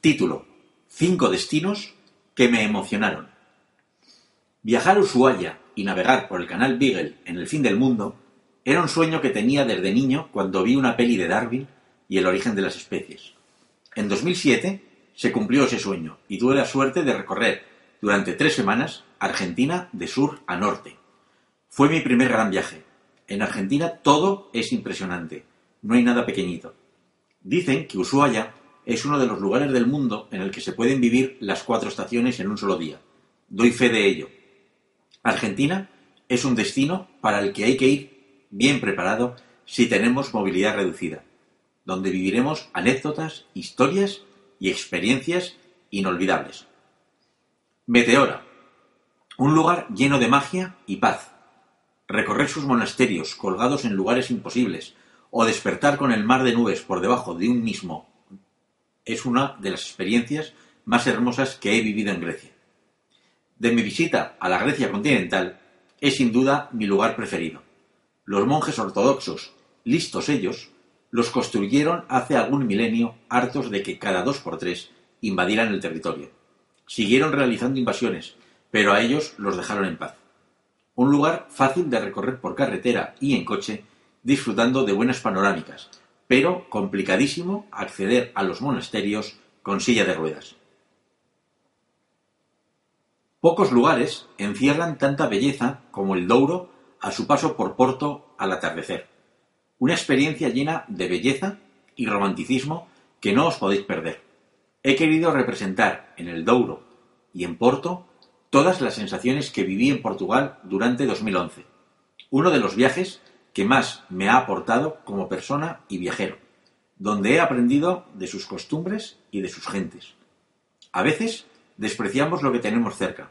Título: Cinco destinos que me emocionaron. Viajar a Ushuaia y navegar por el canal Beagle en el fin del mundo era un sueño que tenía desde niño cuando vi una peli de Darwin y el origen de las especies. En 2007 se cumplió ese sueño y tuve la suerte de recorrer durante tres semanas Argentina de sur a norte. Fue mi primer gran viaje. En Argentina todo es impresionante, no hay nada pequeñito. Dicen que Ushuaia es uno de los lugares del mundo en el que se pueden vivir las cuatro estaciones en un solo día. Doy fe de ello. Argentina es un destino para el que hay que ir bien preparado si tenemos movilidad reducida, donde viviremos anécdotas, historias y experiencias inolvidables. Meteora, un lugar lleno de magia y paz. Recorrer sus monasterios colgados en lugares imposibles o despertar con el mar de nubes por debajo de un mismo es una de las experiencias más hermosas que he vivido en Grecia. De mi visita a la Grecia continental es sin duda mi lugar preferido. Los monjes ortodoxos, listos ellos, los construyeron hace algún milenio hartos de que cada dos por tres invadieran el territorio. Siguieron realizando invasiones, pero a ellos los dejaron en paz. Un lugar fácil de recorrer por carretera y en coche, disfrutando de buenas panorámicas, pero complicadísimo acceder a los monasterios con silla de ruedas. Pocos lugares encierran tanta belleza como el Douro a su paso por Porto al atardecer. Una experiencia llena de belleza y romanticismo que no os podéis perder. He querido representar en el Douro y en Porto todas las sensaciones que viví en Portugal durante 2011. Uno de los viajes que más me ha aportado como persona y viajero, donde he aprendido de sus costumbres y de sus gentes. A veces despreciamos lo que tenemos cerca.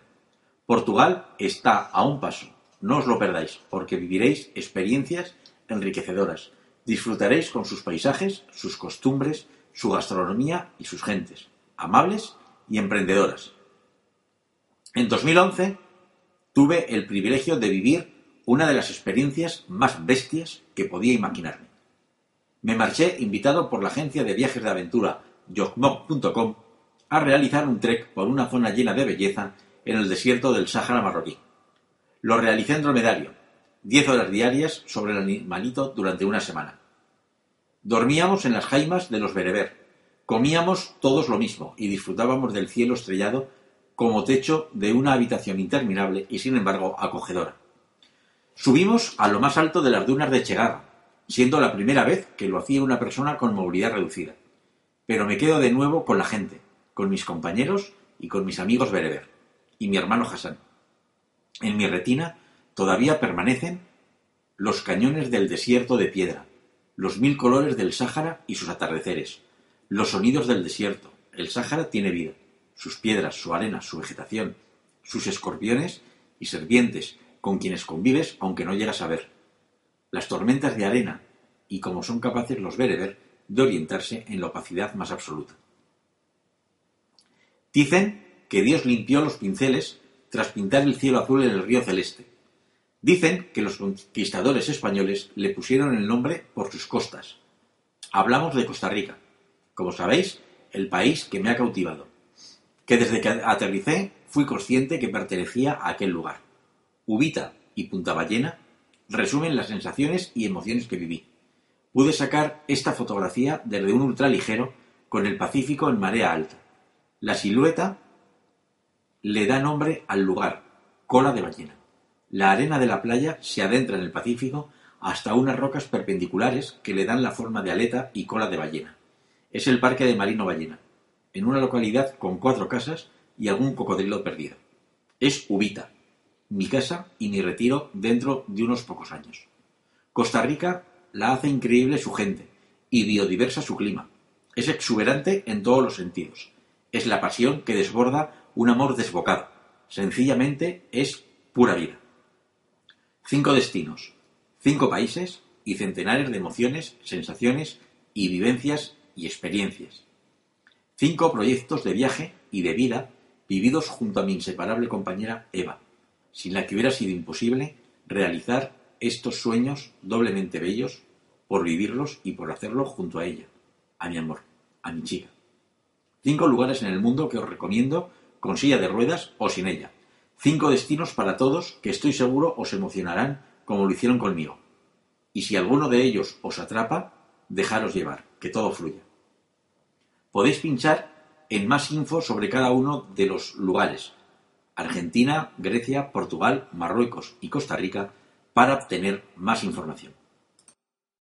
Portugal está a un paso, no os lo perdáis, porque viviréis experiencias enriquecedoras, disfrutaréis con sus paisajes, sus costumbres, su gastronomía y sus gentes, amables y emprendedoras. En 2011 tuve el privilegio de vivir una de las experiencias más bestias que podía imaginarme. Me marché invitado por la agencia de viajes de aventura Jogmog.com a realizar un trek por una zona llena de belleza en el desierto del Sáhara marroquí. Lo realicé en dromedario, diez horas diarias sobre el animalito durante una semana. Dormíamos en las jaimas de los bereber, comíamos todos lo mismo y disfrutábamos del cielo estrellado como techo de una habitación interminable y sin embargo acogedora. Subimos a lo más alto de las dunas de Chegarra, siendo la primera vez que lo hacía una persona con movilidad reducida. Pero me quedo de nuevo con la gente, con mis compañeros y con mis amigos bereber, y mi hermano Hassan. En mi retina todavía permanecen los cañones del desierto de piedra, los mil colores del Sáhara y sus atardeceres, los sonidos del desierto. El Sáhara tiene vida, sus piedras, su arena, su vegetación, sus escorpiones y serpientes, con quienes convives aunque no llegas a ver. Las tormentas de arena y cómo son capaces los bereber de orientarse en la opacidad más absoluta. Dicen que Dios limpió los pinceles tras pintar el cielo azul en el río celeste. Dicen que los conquistadores españoles le pusieron el nombre por sus costas. Hablamos de Costa Rica, como sabéis, el país que me ha cautivado, que desde que aterricé fui consciente que pertenecía a aquel lugar. Ubita y Punta Ballena resumen las sensaciones y emociones que viví. Pude sacar esta fotografía desde un ultraligero con el Pacífico en marea alta. La silueta le da nombre al lugar, cola de ballena. La arena de la playa se adentra en el Pacífico hasta unas rocas perpendiculares que le dan la forma de aleta y cola de ballena. Es el Parque de Marino Ballena, en una localidad con cuatro casas y algún cocodrilo perdido. Es Ubita, mi casa y mi retiro dentro de unos pocos años. Costa Rica la hace increíble su gente y biodiversa su clima. Es exuberante en todos los sentidos. Es la pasión que desborda un amor desbocado. Sencillamente es pura vida. Cinco destinos, cinco países y centenares de emociones, sensaciones y vivencias y experiencias. Cinco proyectos de viaje y de vida vividos junto a mi inseparable compañera Eva sin la que hubiera sido imposible realizar estos sueños doblemente bellos por vivirlos y por hacerlo junto a ella, a mi amor, a mi chica. Cinco lugares en el mundo que os recomiendo con silla de ruedas o sin ella. Cinco destinos para todos que estoy seguro os emocionarán como lo hicieron conmigo. Y si alguno de ellos os atrapa, dejaros llevar, que todo fluya. Podéis pinchar en más info sobre cada uno de los lugares, Argentina, Grecia, Portugal, Marruecos y Costa Rica, para obtener más información.